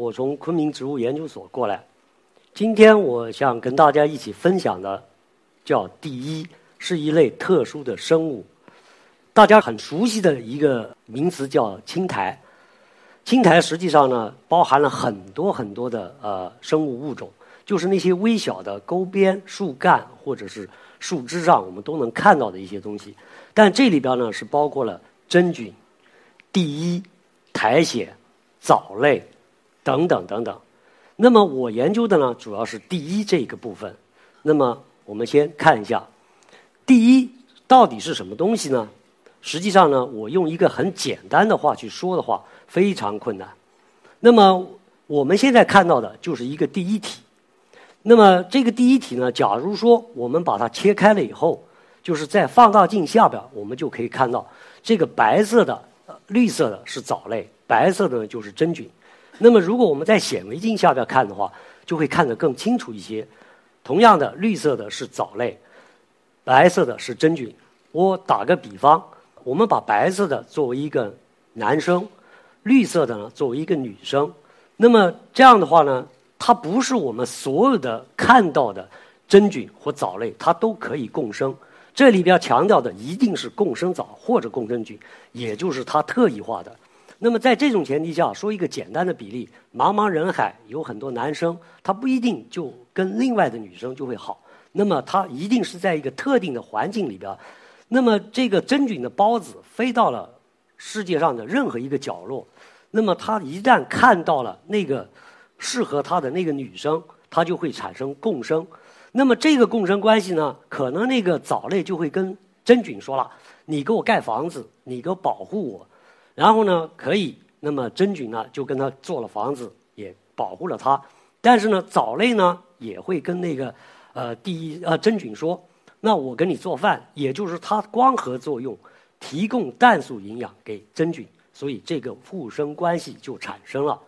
我从昆明植物研究所过来。今天我想跟大家一起分享的，叫第一，是一类特殊的生物。大家很熟悉的一个名词叫青苔。青苔实际上呢，包含了很多很多的呃生物物种，就是那些微小的沟边、树干或者是树枝上我们都能看到的一些东西。但这里边呢是包括了真菌。第一，苔藓、藻类等等等等。那么我研究的呢，主要是第一这个部分。那么我们先看一下，第一到底是什么东西呢？实际上呢，我用一个很简单的话去说的话，非常困难。那么我们现在看到的就是一个第一体。那么这个第一体呢，假如说我们把它切开了以后，就是在放大镜下边，我们就可以看到这个白色的。绿色的是藻类，白色的呢就是真菌。那么，如果我们在显微镜下边看的话，就会看得更清楚一些。同样的，绿色的是藻类，白色的是真菌。我打个比方，我们把白色的作为一个男生，绿色的呢作为一个女生。那么这样的话呢，它不是我们所有的看到的真菌或藻类，它都可以共生。这里边强调的一定是共生藻或者共生菌，也就是它特异化的。那么在这种前提下，说一个简单的比例：茫茫人海有很多男生，他不一定就跟另外的女生就会好。那么他一定是在一个特定的环境里边。那么这个真菌的孢子飞到了世界上的任何一个角落，那么它一旦看到了那个适合它的那个女生，它就会产生共生。那么这个共生关系呢，可能那个藻类就会跟真菌说了：“你给我盖房子，你给我保护我。”然后呢，可以，那么真菌呢就跟他做了房子，也保护了他。但是呢，藻类呢也会跟那个呃第一呃真菌说：“那我给你做饭，也就是它光合作用，提供氮素营养给真菌，所以这个互生关系就产生了。”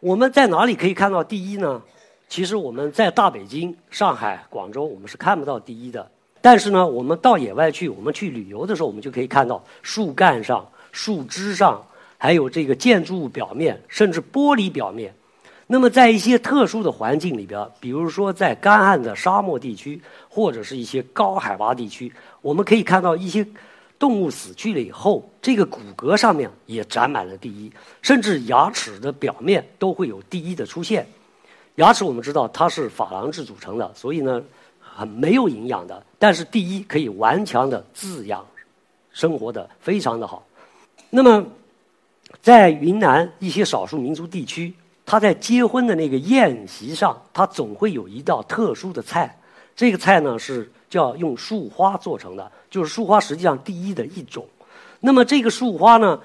我们在哪里可以看到第一呢？其实我们在大北京、上海、广州，我们是看不到第一的。但是呢，我们到野外去，我们去旅游的时候，我们就可以看到树干上、树枝上，还有这个建筑物表面，甚至玻璃表面。那么，在一些特殊的环境里边，比如说在干旱的沙漠地区，或者是一些高海拔地区，我们可以看到一些动物死去了以后，这个骨骼上面也长满了第一，甚至牙齿的表面都会有第一的出现。牙齿我们知道它是珐琅质组成的，所以呢，很没有营养的。但是第一可以顽强的滋养，生活的非常的好。那么，在云南一些少数民族地区，他在结婚的那个宴席上，他总会有一道特殊的菜。这个菜呢是叫用树花做成的，就是树花实际上第一的一种。那么这个树花呢？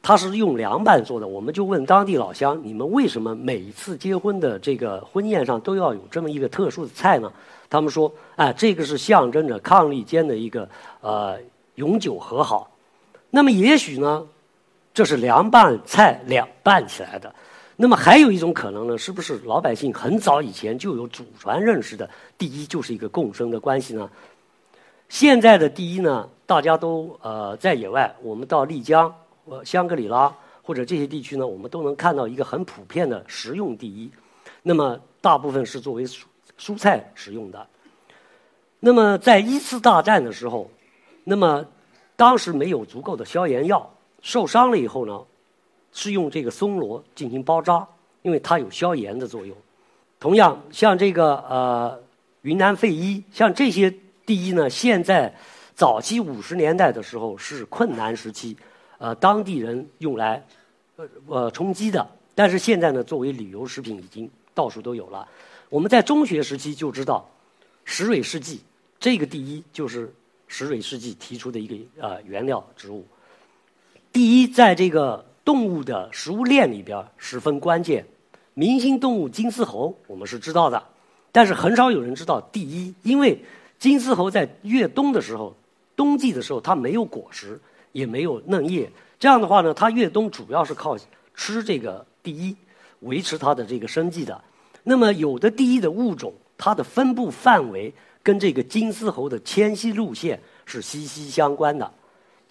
它是用凉拌做的，我们就问当地老乡：你们为什么每一次结婚的这个婚宴上都要有这么一个特殊的菜呢？他们说：哎，这个是象征着伉俪间的一个呃永久和好。那么也许呢，这是凉拌菜凉拌起来的。那么还有一种可能呢，是不是老百姓很早以前就有祖传认识的？第一就是一个共生的关系呢？现在的第一呢，大家都呃在野外，我们到丽江。香格里拉或者这些地区呢，我们都能看到一个很普遍的食用第一。那么大部分是作为蔬蔬菜使用的。那么在一次大战的时候，那么当时没有足够的消炎药，受伤了以后呢，是用这个松萝进行包扎，因为它有消炎的作用。同样，像这个呃云南肺衣，像这些第一呢，现在早期五十年代的时候是困难时期。呃，当地人用来呃呃充饥的，但是现在呢，作为旅游食品已经到处都有了。我们在中学时期就知道，石蕊试剂这个第一就是石蕊试剂提出的一个呃原料植物。第一，在这个动物的食物链里边十分关键。明星动物金丝猴我们是知道的，但是很少有人知道第一，因为金丝猴在越冬的时候，冬季的时候它没有果实，也没有嫩叶，这样的话呢，它越冬主要是靠吃这个第一维持它的这个生计的。那么有的第一的物种，它的分布范围跟这个金丝猴的迁徙路线是息息相关的。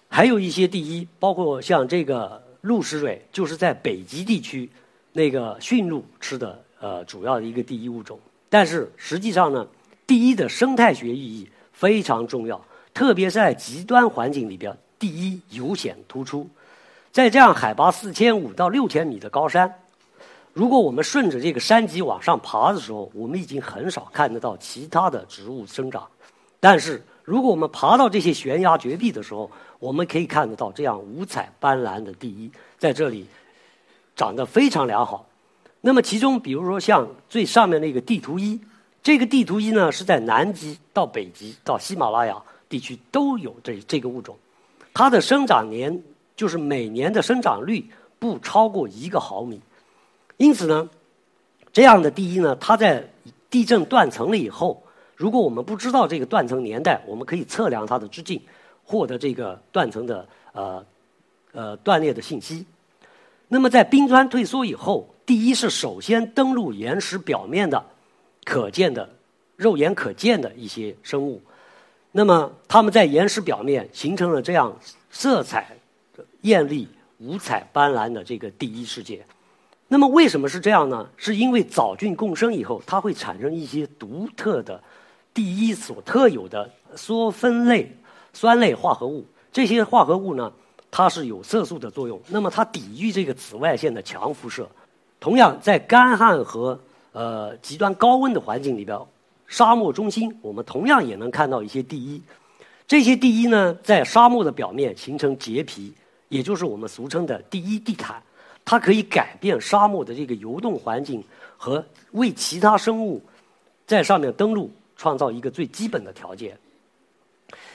还有一些第一，包括像这个鹿食蕊，就是在北极地区那个驯鹿吃的呃主要的一个第一物种。但是实际上呢，第一的生态学意义非常重要，特别在极端环境里边，第一尤显突出。在这样海拔四千五到六千米的高山，如果我们顺着这个山脊往上爬的时候，我们已经很少看得到其他的植物生长。但是如果我们爬到这些悬崖绝壁的时候，我们可以看得到这样五彩斑斓的地衣在这里长得非常良好。那么其中，比如说像最上面那个地图一，这个地图一呢是在南极到北极到喜马拉雅地区都有这这个物种，它的生长年就是每年的生长率不超过一个毫米。因此呢，这样的第一呢，它在地震断层了以后，如果我们不知道这个断层年代，我们可以测量它的直径。获得这个断层的呃呃断裂的信息。那么在冰川退缩以后，第一是首先登陆岩石表面的可见的肉眼可见的一些生物。那么它们在岩石表面形成了这样色彩艳丽、五彩斑斓的这个第一世界。那么为什么是这样呢？是因为藻菌共生以后，它会产生一些独特的第一所特有的缩酚类。酸类化合物，这些化合物呢，它是有色素的作用。那么它抵御这个紫外线的强辐射。同样，在干旱和呃极端高温的环境里边，沙漠中心我们同样也能看到一些第一。这些第一呢，在沙漠的表面形成结皮，也就是我们俗称的第一地毯。它可以改变沙漠的这个游动环境和为其他生物在上面登陆创造一个最基本的条件。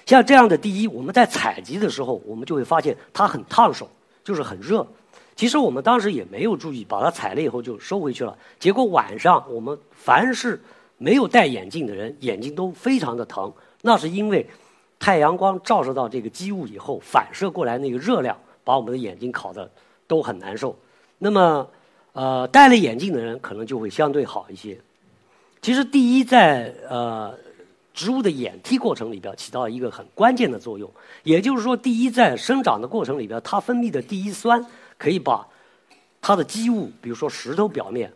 像这样的第一，我们在采集的时候，我们就会发现它很烫手，就是很热。其实我们当时也没有注意，把它采了以后就收回去了。结果晚上我们凡是没有戴眼镜的人，眼睛都非常的疼。那是因为太阳光照射到这个机物以后，反射过来那个热量，把我们的眼睛烤的都很难受。那么，呃，戴了眼镜的人可能就会相对好一些。其实第一在呃。植物的演替过程里边起到一个很关键的作用，也就是说，第一在生长的过程里边，它分泌的第一酸可以把它的基物，比如说石头表面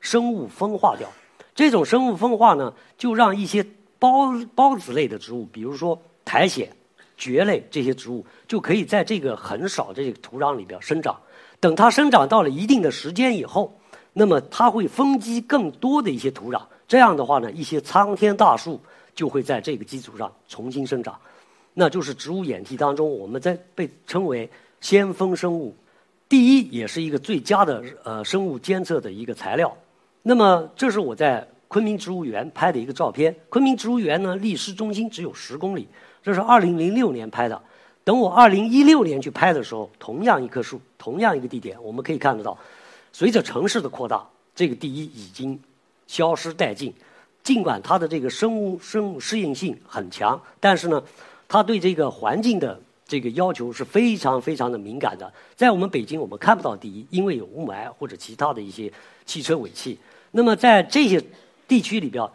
生物分化掉。这种生物分化呢，就让一些孢孢子类的植物，比如说苔藓、蕨类这些植物，就可以在这个很少的这个土壤里边生长。等它生长到了一定的时间以后，那么它会丰积更多的一些土壤。这样的话呢，一些苍天大树。就会在这个基础上重新生长，那就是植物演替当中，我们在被称为先锋生物。第一，也是一个最佳的呃生物监测的一个材料。那么，这是我在昆明植物园拍的一个照片。昆明植物园呢，离市中心只有十公里。这是二零零六年拍的。等我二零一六年去拍的时候，同样一棵树，同样一个地点，我们可以看得到，随着城市的扩大，这个第一已经消失殆尽。尽管它的这个生物生物适应性很强，但是呢，它对这个环境的这个要求是非常非常的敏感的。在我们北京，我们看不到第一，因为有雾霾或者其他的一些汽车尾气。那么在这些地区里边，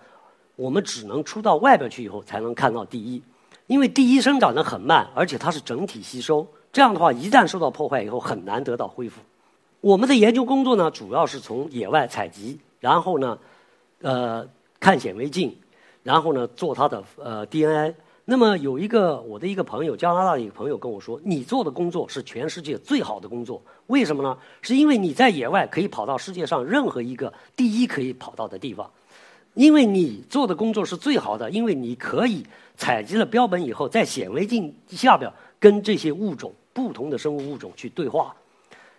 我们只能出到外边去以后才能看到第一，因为第一生长得很慢，而且它是整体吸收。这样的话，一旦受到破坏以后，很难得到恢复。我们的研究工作呢，主要是从野外采集，然后呢，呃。看显微镜，然后呢做它的呃 DNA。那么有一个我的一个朋友，加拿大的一个朋友跟我说：“你做的工作是全世界最好的工作，为什么呢？是因为你在野外可以跑到世界上任何一个第一可以跑到的地方，因为你做的工作是最好的，因为你可以采集了标本以后，在显微镜下边跟这些物种不同的生物物种去对话。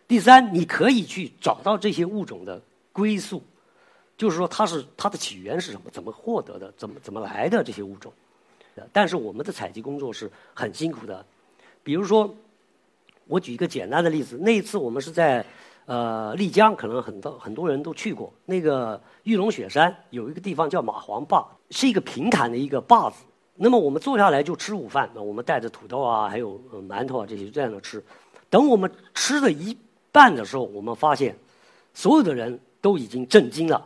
第三，你可以去找到这些物种的归宿。”就是说，它是它的起源是什么？怎么获得的？怎么怎么来的这些物种？但是我们的采集工作是很辛苦的。比如说，我举一个简单的例子，那一次我们是在呃，丽江可能很多很多人都去过，那个玉龙雪山有一个地方叫马黄坝，是一个平坦的一个坝子。那么我们坐下来就吃午饭，我们带着土豆啊，还有馒头啊这些在那吃。等我们吃了一半的时候，我们发现所有的人都已经震惊了。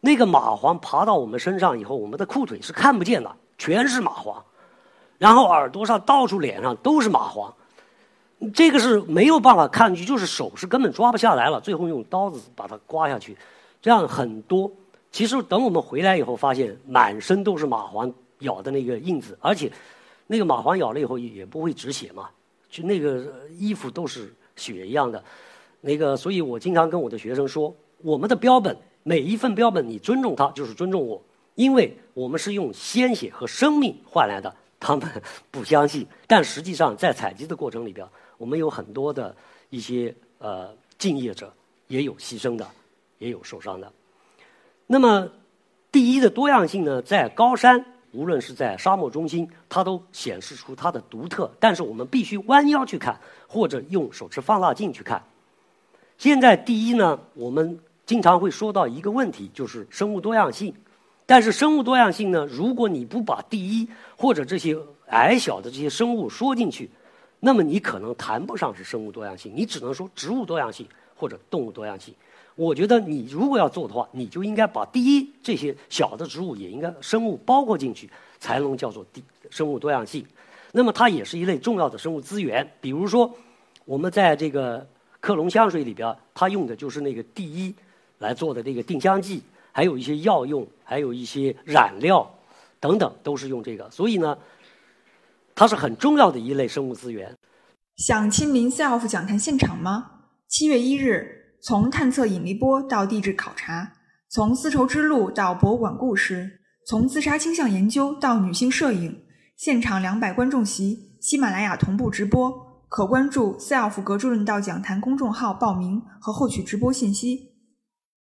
那个蚂蟥爬到我们身上以后，我们的裤腿是看不见的，全是蚂蟥，然后耳朵上、到处脸上都是蚂蟥。这个是没有办法看去，就是手是根本抓不下来了，最后用刀子把它刮下去，这样很多。其实等我们回来以后，发现满身都是蚂蟥咬的那个印子，而且那个蚂蟥咬了以后也不会止血嘛，就那个衣服都是血一样的。那个，所以我经常跟我的学生说，我们的标本每一份标本，你尊重它就是尊重我，因为我们是用鲜血和生命换来的。他们不相信，但实际上在采集的过程里边。我们有很多的一些呃敬业者，也有牺牲的，也有受伤的。那么，第一的多样性呢，在高山，无论是在沙漠中心，它都显示出它的独特。但是我们必须弯腰去看，或者用手持放大镜去看。现在第一呢，我们经常会说到一个问题，就是生物多样性。但是生物多样性呢，如果你不把第一或者这些矮小的这些生物说进去，那么你可能谈不上是生物多样性，你只能说植物多样性或者动物多样性。我觉得你如果要做的话，你就应该把第一这些小的植物也应该生物包括进去，才能叫做第生物多样性。那么它也是一类重要的生物资源。比如说，我们在这个克隆香水里边，它用的就是那个第一来做的这个定香剂，还有一些药用，还有一些染料等等，都是用这个。所以呢。它是很重要的一类生物资源。想亲临 SELF 讲坛现场吗？七月一日，从探测引力波到地质考察，从丝绸之路到博物馆故事，从自杀倾向研究到女性摄影，现场两百观众席，喜马拉雅同步直播，可关注 SELF 格助论道讲坛公众号报名和获取直播信息。